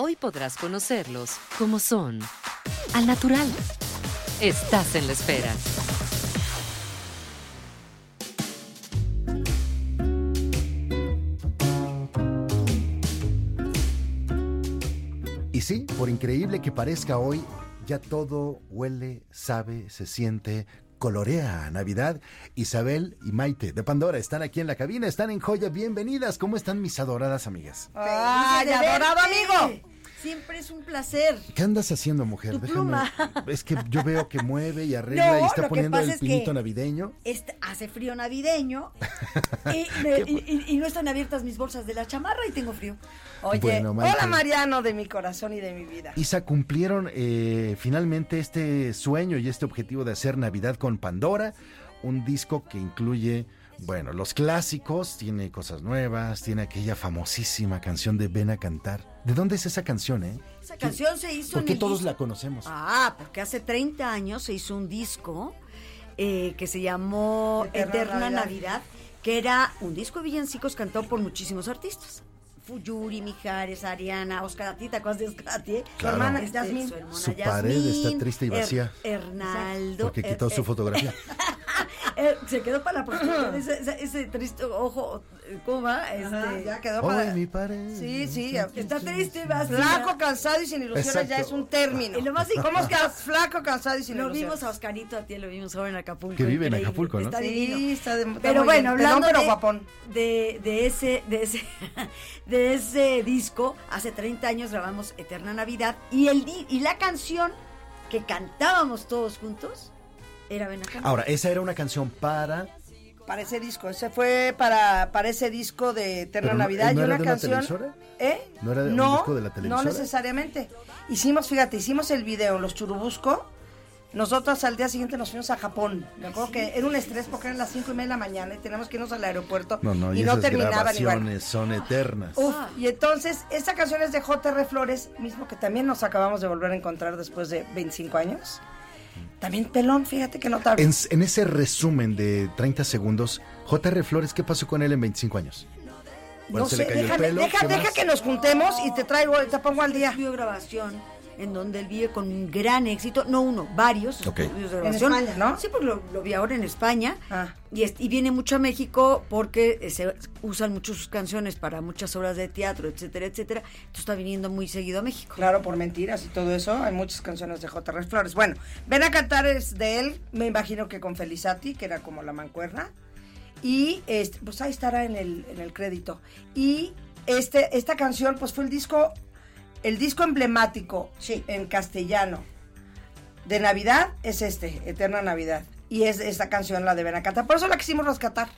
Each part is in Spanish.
Hoy podrás conocerlos como son. Al natural. Estás en la espera. Y sí, por increíble que parezca hoy, ya todo huele, sabe, se siente, colorea a Navidad. Isabel y Maite de Pandora están aquí en la cabina, están en joya. Bienvenidas. ¿Cómo están mis adoradas amigas? ¡Ay, adorado amigo! Siempre es un placer. ¿Qué andas haciendo, mujer? Tu Déjame- pluma. Es que yo veo que mueve y arregla No, y está poniendo el es que- pinito navideño. Este, hace frío navideño y, me- y- y- no están abiertas mis bolsas de la chamarra y tengo frío. Oye, Bueno, hola Mariano de mi corazón y de mi vida. Isa, cumplieron eh, finalmente este sueño y este objetivo de hacer Navidad con Pandora, un disco que incluye, bueno, los clásicos, tiene cosas nuevas, tiene aquella famosísima canción de Ven a cantar. ¿De dónde es esa canción, eh? Esa canción se hizo ¿Por en qué el todos disco- la conocemos? Ah, porque hace 30 años se hizo un disco eh, que se llamó Eterna Eterna, Navidad. Navidad. que era un disco de villancicos cantado por muchísimos artistas. Fuyuri, Mijares, Ariana, Oscar Ati, ¿te acuerdas de Oscar Ati? Su hermana, Este, Yasmín. Su, hermana Su pared está triste y Er- vacía. Hernaldo. Porque Er- quitó su er- fotografía. eh, se quedó para la posteridad ese, ese- ese triste ojo, ¿cómo va? Este, ya quedó Hoy para... mi pared. Sí, sí. Está triste, vacía. Flaco, cansado y sin ilusiones Exacto. ya es un término. Y lo más ¿Cómo es que flaco, cansado y sin Lo ilusiones? vimos a Oscarito, a ti lo vimos ahora en Acapulco. Que vive en. Acapulco, ¿no? Está Sí, divino. está de- está Pero bueno, bien. hablando pero de, guapón. de, de ese, de, ese, de ese disco, hace 30 años grabamos Eterna Navidad y, el, di- y la canción que cantábamos todos juntos era Ven acá. Ahora, esa era una canción para... Para ese disco. Ese fue para, para ese disco de Eterna no- Navidad. ¿no y era una de canción. televisora? ¿Eh? ¿No era de un no, disco de la televisora? No necesariamente. Hicimos, fíjate, hicimos el video, Los Churubusco. Nosotros al día siguiente nos fuimos a Japón. Me acuerdo que era un estrés porque eran las cinco y media de la mañana y teníamos que irnos al aeropuerto. No, no, y, y no terminaban igual. son eternas. Uf, y entonces, esta canción es de J.R. Flores, mismo que también nos acabamos de volver a encontrar después de 25 años. También pelón, fíjate que notable. En, en ese resumen de 30 segundos, J.R. Flores, ¿qué pasó con él en 25 años? Bueno, no se sé, le cayó el déjame- pelo, deja, ¿qué deja que nos juntemos y te traigo, te pongo al día. grabación en donde él vive con un gran éxito, no uno, varios Ok. estudios de En. España, ¿no? Sí, porque lo, lo vi ahora en España. Ah. Y, es- y viene mucho a México porque eh, se usan mucho sus canciones para muchas obras de teatro, etcétera, etcétera. Entonces está viniendo muy seguido a México. Claro, por mentiras y todo eso. Hay muchas canciones de J.R. Flores. Bueno, ven a cantar es de él, me imagino que con Felizati, que era como la mancuerna. Y este, pues ahí estará en el, en el crédito. Y este, esta canción, pues fue el disco, el disco emblemático en castellano de Navidad es este, Eterna Navidad. Y es esta canción la de Ven a cantar. Por eso la quisimos rescatar.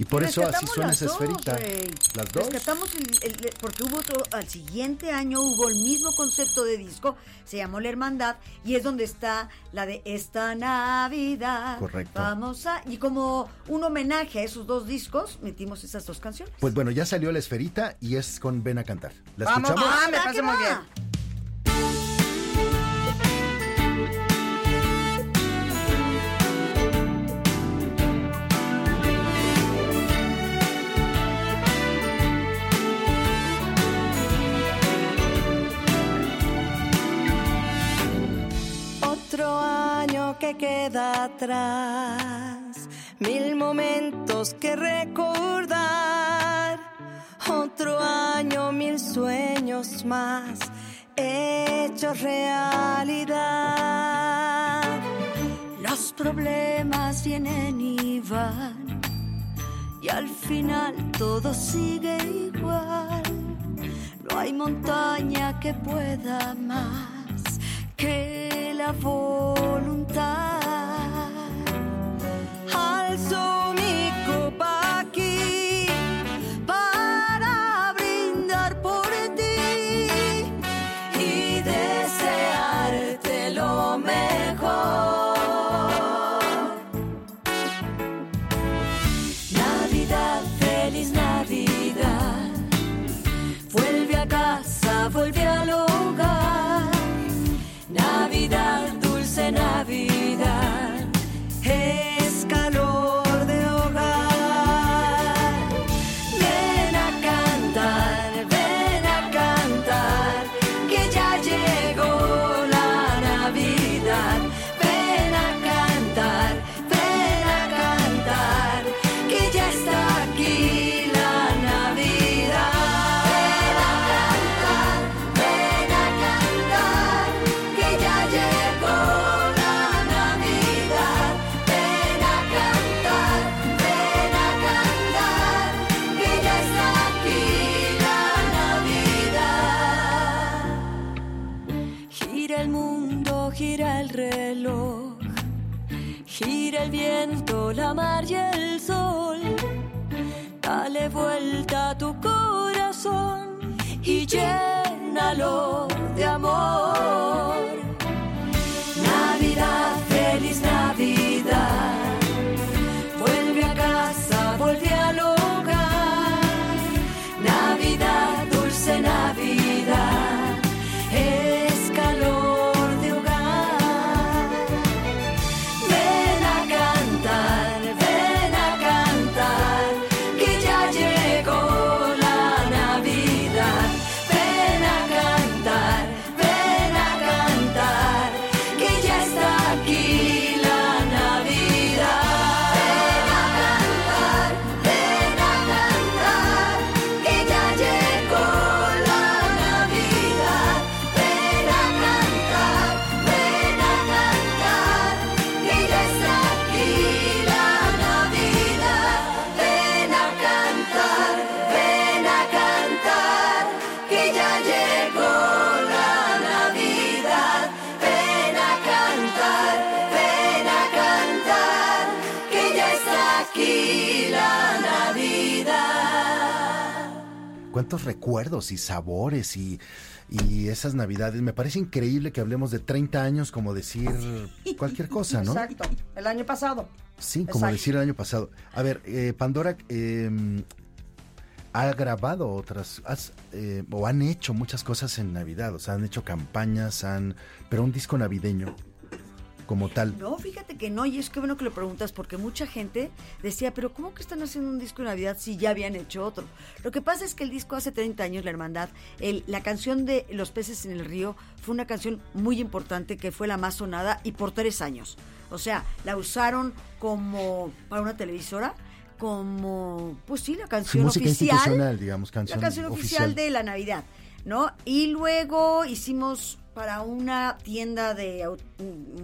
Y por eso así Rescatamos suena las esa dos, esferita. Rey. Las dos. Rescatamos el- el- porque hubo otro, al siguiente año hubo el mismo concepto de disco, se llamó La Hermandad, y es donde está la de Esta Navidad. Correcto. Vamos a, y como un homenaje a esos dos discos, metimos esas dos canciones. Pues bueno, ya salió la esferita y es con Ven a cantar. ¿La Vamos, escuchamos? ah, me Va, parece muy bien. Que queda atrás, mil momentos que recordar. otro año, mil sueños más hechos realidad. Los problemas vienen y van y al final todo sigue igual. No hay montaña que pueda más que la voluntad. Alzo llénalo de amor. Recuerdos y sabores y, y esas navidades. Me parece increíble que hablemos de 30 años como decir cualquier cosa, ¿no? Exacto. El año pasado. Sí, como Exacto. decir el año pasado. A ver, eh, Pandora eh, ha grabado otras, has, eh, o han hecho muchas cosas en Navidad, o sea, han hecho campañas, han, pero un disco navideño como tal. No, fíjate que no, y es que bueno que lo preguntas, porque mucha gente decía, pero ¿cómo que están haciendo un disco de Navidad si ya habían hecho otro? Lo que pasa es que el disco hace 30 años, La Hermandad, el- la canción de Los peces en el río fue una canción muy importante que fue la más sonada y por tres años. O sea, la usaron como para una televisora, como, pues sí, la canción oficial. digamos, canción La canción oficial, de la Navidad, ¿no? Y luego hicimos para una tienda de au-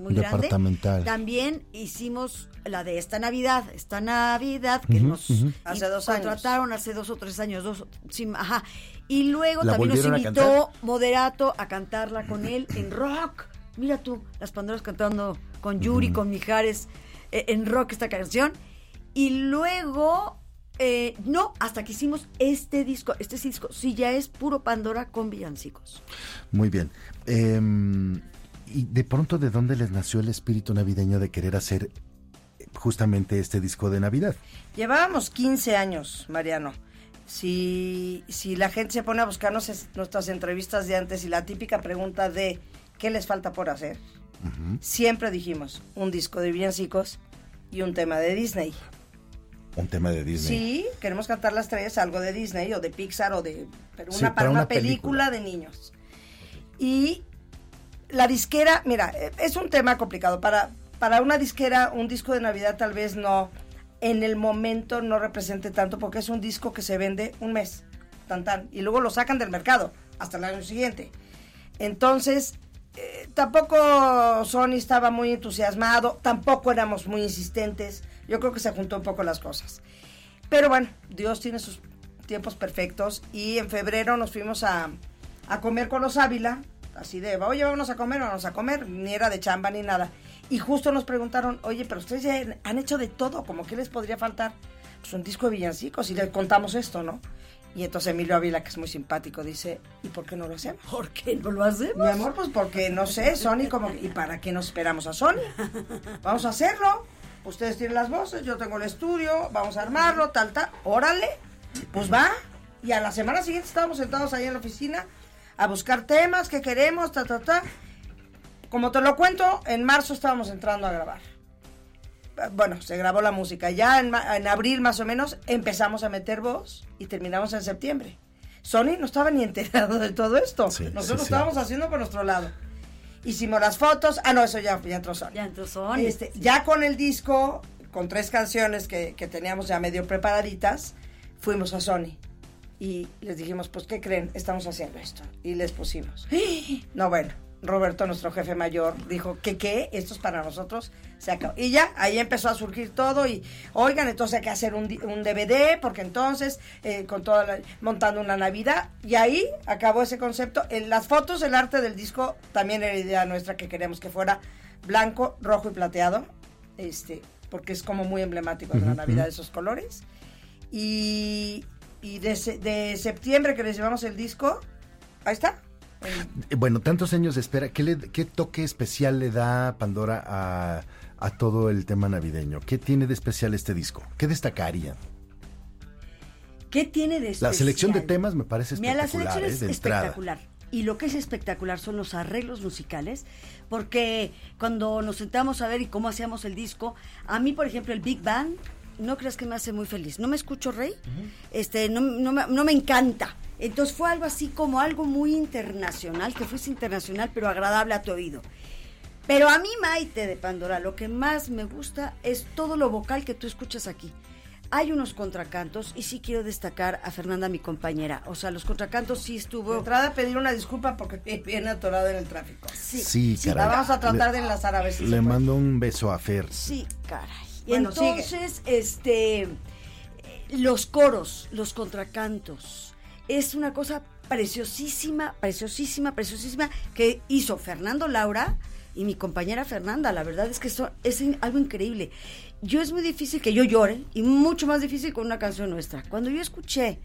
muy grande. Departamental. También hicimos la de esta Navidad, esta Navidad que Ujú, nos ujú. Hace dos años. contrataron hace dos o tres años, dos, sí, ajá. Y luego ¿La también nos invitó Moderato a cantarla con él en rock. Mira tú, las Pandoras cantando con Yuri, con Mijares eh, en rock esta canción. Y luego, eh, no, hasta que hicimos este disco, este disco, sí ya es puro Pandora con villancicos. Muy bien. Eh, y de pronto, ¿de dónde les nació el espíritu navideño de querer hacer justamente este disco de Navidad? Llevábamos 15 años, Mariano. Si, si la gente se pone a buscarnos es- nuestras entrevistas de antes y la típica pregunta de ¿qué les falta por hacer? Siempre dijimos un disco de villancicos y un tema de Disney. Un tema de Disney. Sí, queremos cantar las tres, algo de Disney o de Pixar o de... Pero una Sí, para, para una, una película, película. de niños. Y la disquera, mira, es un tema complicado. Para, para una disquera, un disco de Navidad tal vez no, en el momento no represente tanto porque es un disco que se vende un mes. tan tan, y luego lo sacan del mercado hasta el año siguiente. Entonces, eh, tampoco Sony estaba muy entusiasmado, tampoco éramos muy insistentes. Yo creo que se juntó un poco las cosas. Pero bueno, Dios tiene sus tiempos perfectos y en febrero nos fuimos a, a comer con los Ávila, así de, oye, vamos a comer, vamos a comer, ni era de chamba ni nada. Y justo nos preguntaron, oye, pero ustedes ya han hecho de todo, como que les podría faltar? Pues un disco de villancicos y le contamos esto, ¿no? Y entonces Emilio Ávila, que es muy simpático, dice, ¿y por qué no lo hacemos? ¿Por qué no lo hacemos? Mi amor, pues porque no sé, Sony como ¿y para qué nos esperamos a Sony? Vamos a hacerlo. Ustedes tienen las voces, yo tengo el estudio, vamos a armarlo, tal, tal. Órale, pues va. Y a la semana siguiente estábamos sentados ahí en la oficina a buscar temas que queremos, ta, ta, ta. Como te lo cuento, en marzo estábamos entrando a grabar. Bueno, se grabó la música. Ya en, abril más o menos empezamos a meter voz y terminamos en septiembre. Sony no estaba ni enterado de todo esto. Sí, Nosotros sí, sí. estábamos haciendo por nuestro lado. Hicimos las fotos. Ah, no, eso ya, ya entró Sony. Ya entró Sony. Este, Ya con el disco, con tres canciones que, que teníamos ya medio preparaditas, fuimos a Sony. Y les dijimos, pues, ¿qué creen? Estamos haciendo esto. Y les pusimos. No, bueno, Roberto, nuestro jefe mayor, dijo que qué, esto es para nosotros, se acabó. Y ya, ahí empezó a surgir todo y, oigan, entonces hay que hacer un, DVD, porque entonces, eh, con toda la- montando una Navidad, y ahí acabó ese concepto. En las fotos, el arte del disco, también era idea nuestra que queremos que fuera blanco, rojo y plateado, este, porque es como muy emblemático de la Navidad esos colores. Y, y de, de septiembre que les llevamos el disco, ahí está. Eh, Bueno, tantos años de espera, ¿qué, le- qué toque especial le da Pandora a, a todo el tema navideño? ¿Qué tiene de especial este disco? ¿Qué destacaría? ¿Qué tiene de especial? La selección de temas me parece Mira, la espectacular, selección ¿eh? es entrada. espectacular. Y lo que es espectacular son los arreglos musicales, porque cuando nos sentamos a ver y cómo hacíamos el disco, a mí, por ejemplo, el Big Bang, no creas que me hace muy feliz. No me escucho, Rey, este, no, no me, no me encanta. Entonces fue algo así como algo muy internacional, que fuese internacional, pero agradable a tu oído. Pero a mí, Maite de Pandora, lo que más me gusta es todo lo vocal que tú escuchas aquí. Hay unos contracantos y sí quiero destacar a Fernanda, mi compañera. O sea, los contracantos sí De estuvo... entrada pedir una disculpa porque viene atorado en el tráfico. Sí, Sí, La caray. vamos a tratar Le- de enlazar a ver si Le mando un beso a Fer. sí, caray. Y Bueno, sigue. entonces, este, los coros, los contracantos, es una cosa preciosísima, preciosísima, preciosísima que hizo Fernando Laura y mi compañera Fernanda. La verdad es que eso es algo increíble. Yo es muy difícil que yo llore y mucho más difícil con una canción nuestra. Cuando yo escuché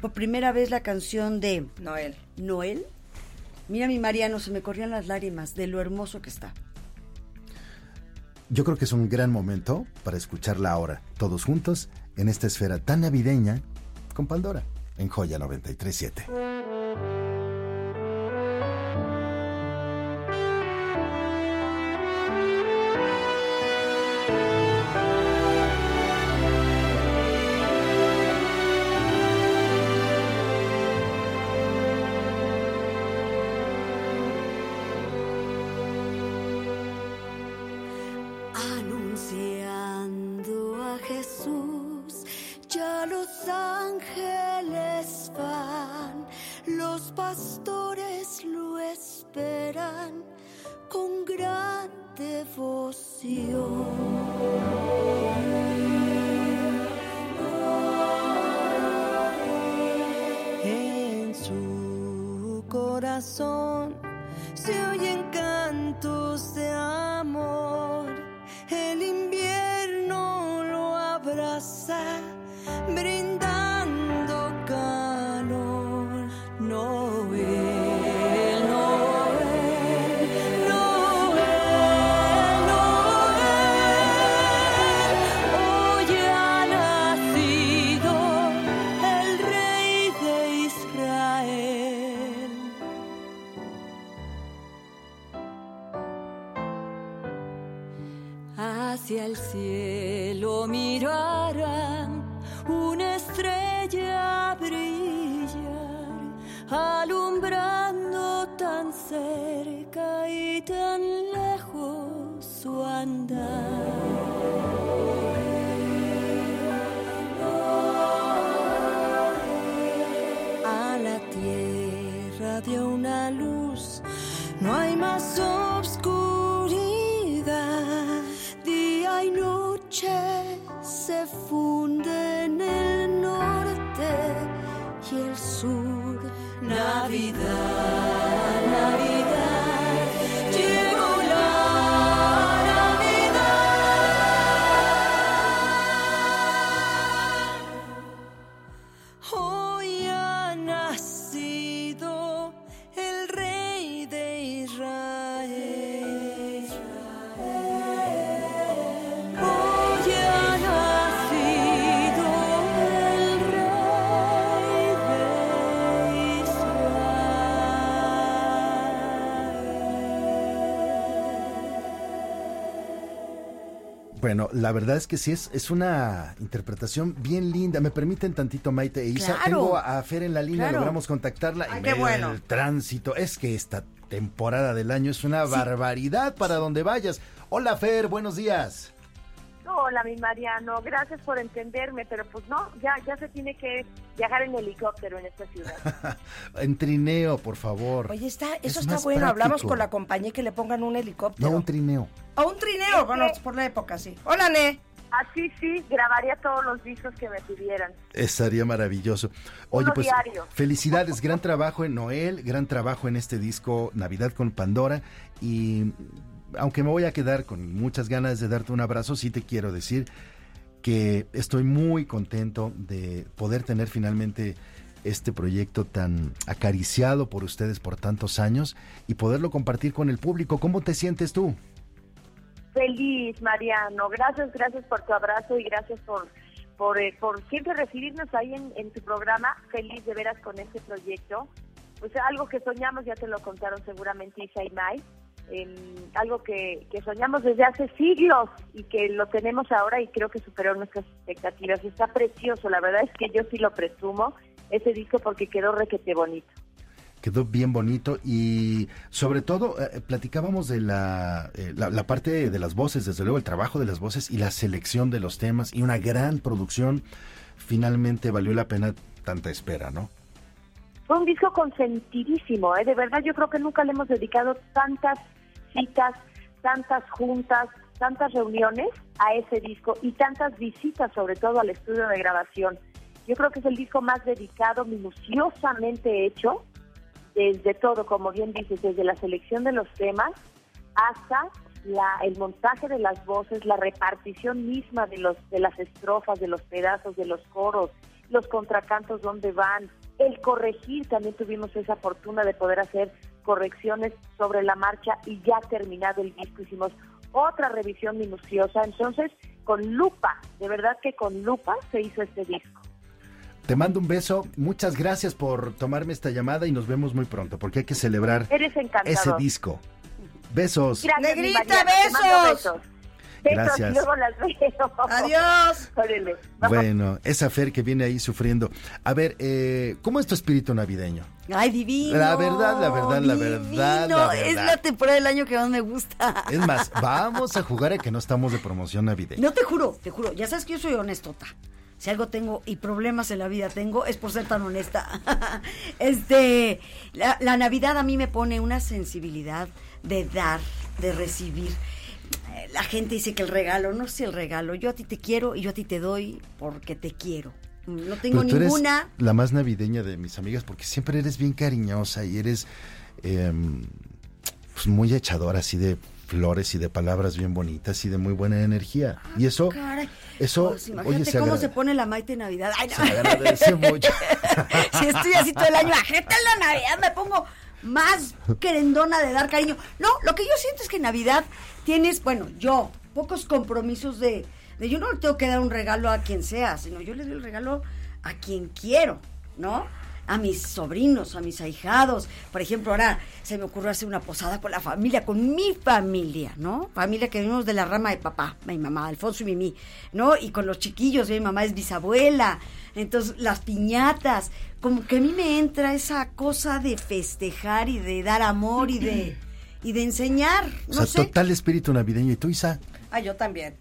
por primera vez la canción de Noel. Noel, mira mi Mariano, se me corrían las lágrimas de lo hermoso que está. Yo creo que es un gran momento para escucharla ahora, todos juntos, en esta esfera tan navideña, con Pandora, en Joya 937. Anunciando Navidad, Bueno, la verdad es que sí es, es una interpretación bien linda. Me permiten tantito, Maite e Isa. Claro. Tengo a Fer en la línea, Claro. logramos contactarla. Ay, en qué medio bueno. del tránsito. Es que esta temporada del año es una barbaridad para donde vayas. Hola, Fer, buenos días. Hola, mi Mariano, gracias por entenderme, pero pues no, ya, ya se tiene que viajar en helicóptero en esta ciudad. en trineo, por favor. Oye, está, Es eso está bueno. Hablamos con la compañía que le pongan un helicóptero. No, un trineo. O un trineo, bueno, por la época, sí. Hola, Ne. Así sí, grabaría todos los discos que me pidieran. Estaría maravilloso. Oye, Uno pues diario. felicidades, gran trabajo en Noel, gran trabajo en este disco Navidad con Pandora y aunque me voy a quedar con muchas ganas de darte un abrazo, sí te quiero decir que estoy muy contento de poder tener finalmente este proyecto tan acariciado por ustedes por tantos años y poderlo compartir con el público. ¿Cómo te sientes tú? Feliz, Mariano, gracias, gracias por tu abrazo y gracias por por, eh, por siempre recibirnos ahí en, en tu programa. Feliz de veras con este proyecto. Pues algo que soñamos, ya te lo contaron seguramente Isa y Mai, algo que, que soñamos desde hace siglos y que lo tenemos ahora y creo que superó nuestras expectativas. Está precioso, la verdad es que yo sí lo presumo, ese disco porque quedó requete bonito. Quedó bien bonito y sobre todo eh, platicábamos de la, eh, la, la parte de las voces, desde luego el trabajo de las voces y la selección de los temas y una gran producción. Finalmente valió la pena tanta espera, ¿no? Fue un disco consentidísimo, ¿eh? de verdad yo creo que nunca le hemos dedicado tantas citas, tantas juntas, tantas reuniones a ese disco y tantas visitas sobre todo al estudio de grabación. Yo creo que es el disco más dedicado, minuciosamente hecho, desde todo, como bien dices, desde la selección de los temas hasta la, el montaje de las voces, la repartición misma de, los, de las estrofas, de los pedazos, de los coros, los contracantos, dónde van, el corregir, también tuvimos esa fortuna de poder hacer correcciones sobre la marcha y ya terminado el disco hicimos otra revisión minuciosa, entonces con lupa, de verdad que con lupa se hizo este disco. Te mando un beso, muchas gracias por tomarme esta llamada y nos vemos muy pronto porque hay que celebrar Eres encantador. ese disco. Besos. Gracias, Negrita, Mariana, te mando besos. Gracias. y luego las veo. Adiós. Órale. Bueno, esa Fer que viene ahí sufriendo. A ver, eh, ¿cómo es tu espíritu navideño? Ay, divino. La verdad, la verdad, la verdad, la. Es la temporada del año que más me gusta. Es más, vamos a jugar a que no estamos de promoción navideña. No te juro, te juro. Ya sabes que yo soy honestota. Si algo tengo y problemas en la vida tengo, es por ser tan honesta. este, la, la Navidad a mí me pone una sensibilidad de dar, de recibir. La gente dice que el regalo, no sé el regalo. Yo a ti te quiero y yo a ti te doy porque te quiero. No tengo Pero tú eres ninguna. la más navideña de mis amigas porque siempre eres bien cariñosa y eres eh, pues muy echadora así de flores y de palabras bien bonitas y de muy buena energía. Y eso, Caray. eso, Pues oye, imagínate se, cómo se pone la Maite en Navidad. Ay, no. se agradece mucho. si estoy así todo el año, ajeta en la Navidad, me pongo más querendona de dar cariño. No, lo que yo siento es que en Navidad tienes, bueno, yo, pocos compromisos de, yo no le tengo que dar un regalo a quien sea, sino yo le doy el regalo a quien quiero, ¿no? A mis sobrinos, a mis ahijados. Por ejemplo, ahora se me ocurrió hacer una posada con la familia, con mi familia, ¿no? Familia que venimos de la rama de papá, mi mamá, Alfonso y Mimi, ¿no? Y con los chiquillos, mi mamá es bisabuela. Entonces, las piñatas, como que a mí me entra esa cosa de festejar y de dar amor y de, y de enseñar, O no sea, sé. total espíritu navideño. ¿Y tú, Isa? Ah, yo también.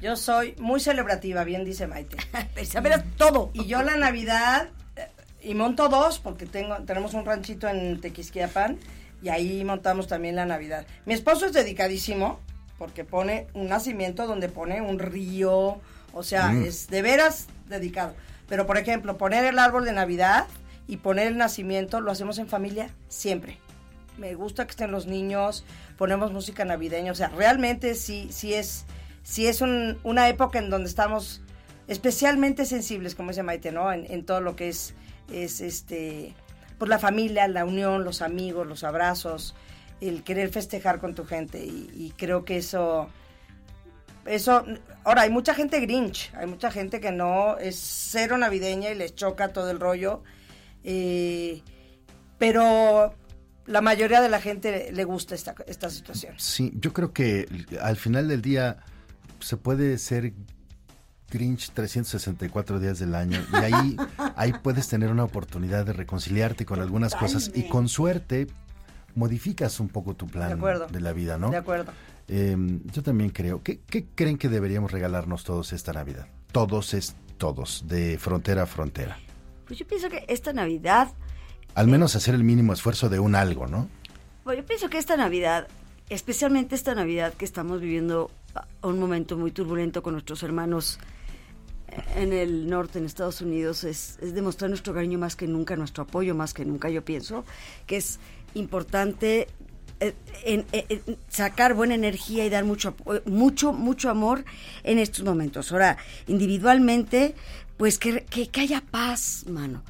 Yo soy muy celebrativa, bien dice Maite. Saber todo. Y yo la Navidad, eh, y monto dos, porque tengo tenemos un ranchito en Tequisquiapan, Y ahí montamos también la Navidad. Mi esposo es dedicadísimo porque pone un nacimiento donde pone un río, o sea, Mm. es de veras dedicado. Pero por ejemplo, poner el árbol de Navidad y poner el nacimiento lo hacemos en familia siempre. Me gusta que estén los niños, ponemos música navideña, o sea, realmente sí, sí es, sí es un- una época en donde estamos especialmente sensibles, como dice Maite, ¿no? En, en todo lo que es, es este, pues la familia, la unión, los amigos, los abrazos, el querer festejar con tu gente y, y creo que eso, eso, ahora hay mucha gente grinch, hay mucha gente que no es cero navideña y les choca todo el rollo, eh, pero la mayoría de la gente le gusta esta, esta situación. Sí, yo creo que al final del día se puede ser Grinch 364 días del año y ahí, ahí puedes tener una oportunidad de reconciliarte con algunas cosas y con suerte modificas un poco tu plan De acuerdo. la vida, ¿no? De acuerdo. Eh, yo también creo. ¿Qué, qué creen que deberíamos regalarnos todos esta Navidad? Todos es todos, de frontera a frontera. Pues yo pienso que esta Navidad, Al menos hacer el mínimo esfuerzo de un algo, ¿no? bueno, yo pienso que esta Navidad, especialmente esta Navidad que estamos viviendo a- un momento muy turbulento con nuestros hermanos en el norte, en Estados Unidos, es, demostrar nuestro cariño más que nunca, nuestro apoyo más que nunca. Yo pienso que es importante eh, en sacar buena energía y dar mucho, mucho, mucho amor en estos momentos. Ahora, individualmente, pues que, que haya paz, mano.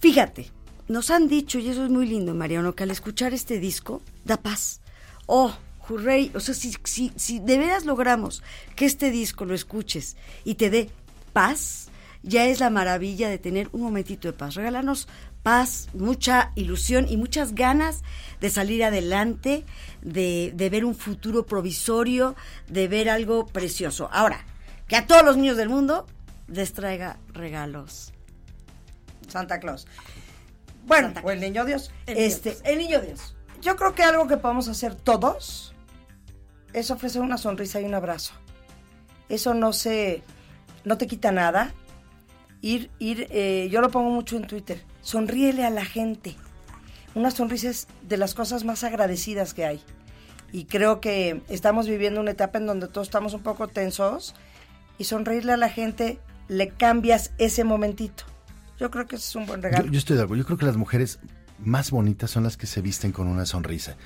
Fíjate, nos han dicho, y eso es muy lindo, Mariano, que al escuchar este disco da paz. Oh, hurray, o sea, si, si, si de veras logramos que este disco lo escuches y te dé paz, ya es la maravilla de tener un momentito de paz. Regálanos paz, mucha ilusión y muchas ganas de salir adelante, de, de ver un futuro provisorio, de ver algo precioso. Ahora, que a todos los niños del mundo les traiga regalos. Santa Claus. Bueno, o el niño Dios. El niño este, Dios, el niño Dios. Yo creo que algo que podemos hacer todos es ofrecer una sonrisa y un abrazo. Eso no se, no te quita nada. Ir, ir, eh, yo lo pongo mucho en Twitter. Sonríele a la gente. Una sonrisa es de las cosas más agradecidas que hay. Y creo que estamos viviendo una etapa en donde todos estamos un poco tensos y sonreírle a la gente le cambias ese momentito. Yo creo que ese es un buen regalo. yo estoy de acuerdo. Yo creo que las mujeres más bonitas son las que se visten con una sonrisa.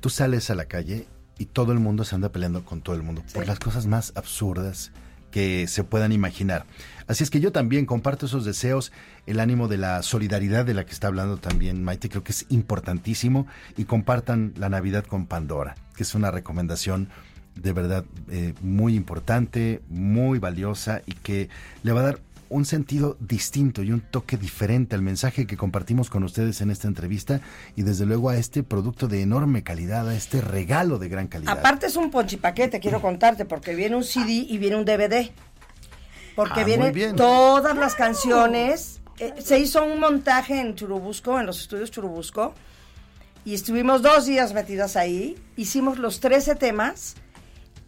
Tú sales a la calle y todo el mundo se anda peleando con todo el mundo por las cosas más absurdas que se puedan imaginar. Así es que yo también comparto esos deseos, el ánimo de la solidaridad de la que está hablando también Maite, creo que es importantísimo y compartan la Navidad con Pandora, que es una recomendación de verdad eh, muy importante, muy valiosa y que le va a dar un sentido distinto y un toque diferente al mensaje que compartimos con ustedes en esta entrevista y desde luego a este producto de enorme calidad, a este regalo de gran calidad. Aparte es un ponchipaquete, quiero contarte, porque viene un CD y viene un DVD. Porque Ah, vienen todas las canciones. Eh, se hizo un montaje en Churubusco, en los estudios Churubusco, y estuvimos dos días metidas ahí. Hicimos los 13 temas,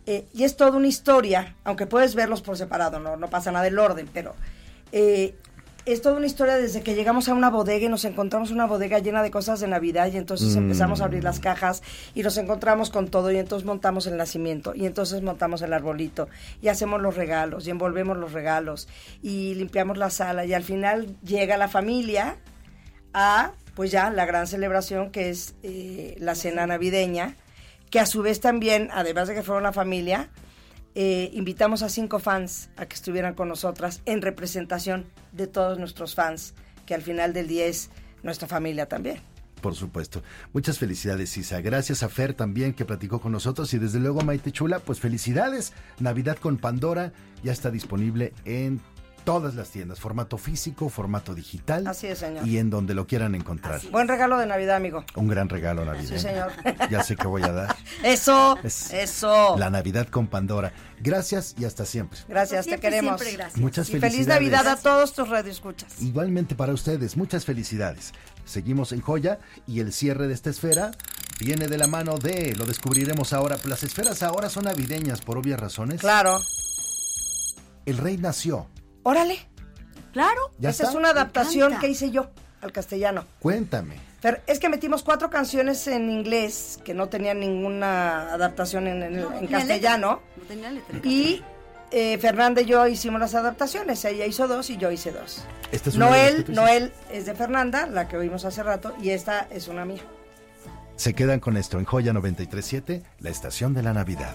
eh, y es toda una historia, aunque puedes verlos por separado, no, no pasa nada del orden, pero eh, es toda una historia desde que llegamos a una bodega y nos encontramos una bodega llena de cosas de Navidad y entonces empezamos a abrir las cajas y nos encontramos con todo y entonces montamos el nacimiento y entonces montamos el arbolito y hacemos los regalos y envolvemos los regalos y limpiamos la sala y al final llega la familia a pues ya la gran celebración que es eh, la cena navideña que a su vez también además de que fueron la familia eh, invitamos a cinco fans a que estuvieran con nosotras en representación de todos nuestros fans, que al final del día es nuestra familia también. Por supuesto. Muchas felicidades, Isa. Gracias a Fer también que platicó con nosotros y desde luego Maite Chula, pues felicidades. Navidad con Pandora ya está disponible en todas las tiendas, formato físico, formato digital. Así es, señor. Y en donde lo quieran encontrar. Buen regalo de Navidad, amigo. Un gran regalo navideño. Sí, señor. Ya sé que voy a dar. Eso, Es eso. La Navidad con Pandora. Gracias y hasta siempre. Gracias, Siempre, te queremos. siempre gracias. Muchas Y felicidades. feliz Navidad a todos tus radioescuchas. Igualmente para ustedes, muchas felicidades. Seguimos en joya y el cierre de esta esfera viene de la mano de, lo descubriremos ahora, las esferas ahora son navideñas por obvias razones. Claro. El rey nació. Órale. Claro. ¿Ya Esa está? es una adaptación que hice yo al castellano. Cuéntame. Fer, es que metimos cuatro canciones en inglés que no tenían ninguna adaptación en, en- No, en tenía castellano. letra. No tenía letra. Y eh, Fernanda y yo hicimos las adaptaciones. Ella hizo dos y yo hice dos. Esta es Noel, Noel es de Fernanda, la que oímos hace rato, y esta es una mía. Se quedan con esto en Joya 937, la estación de la Navidad.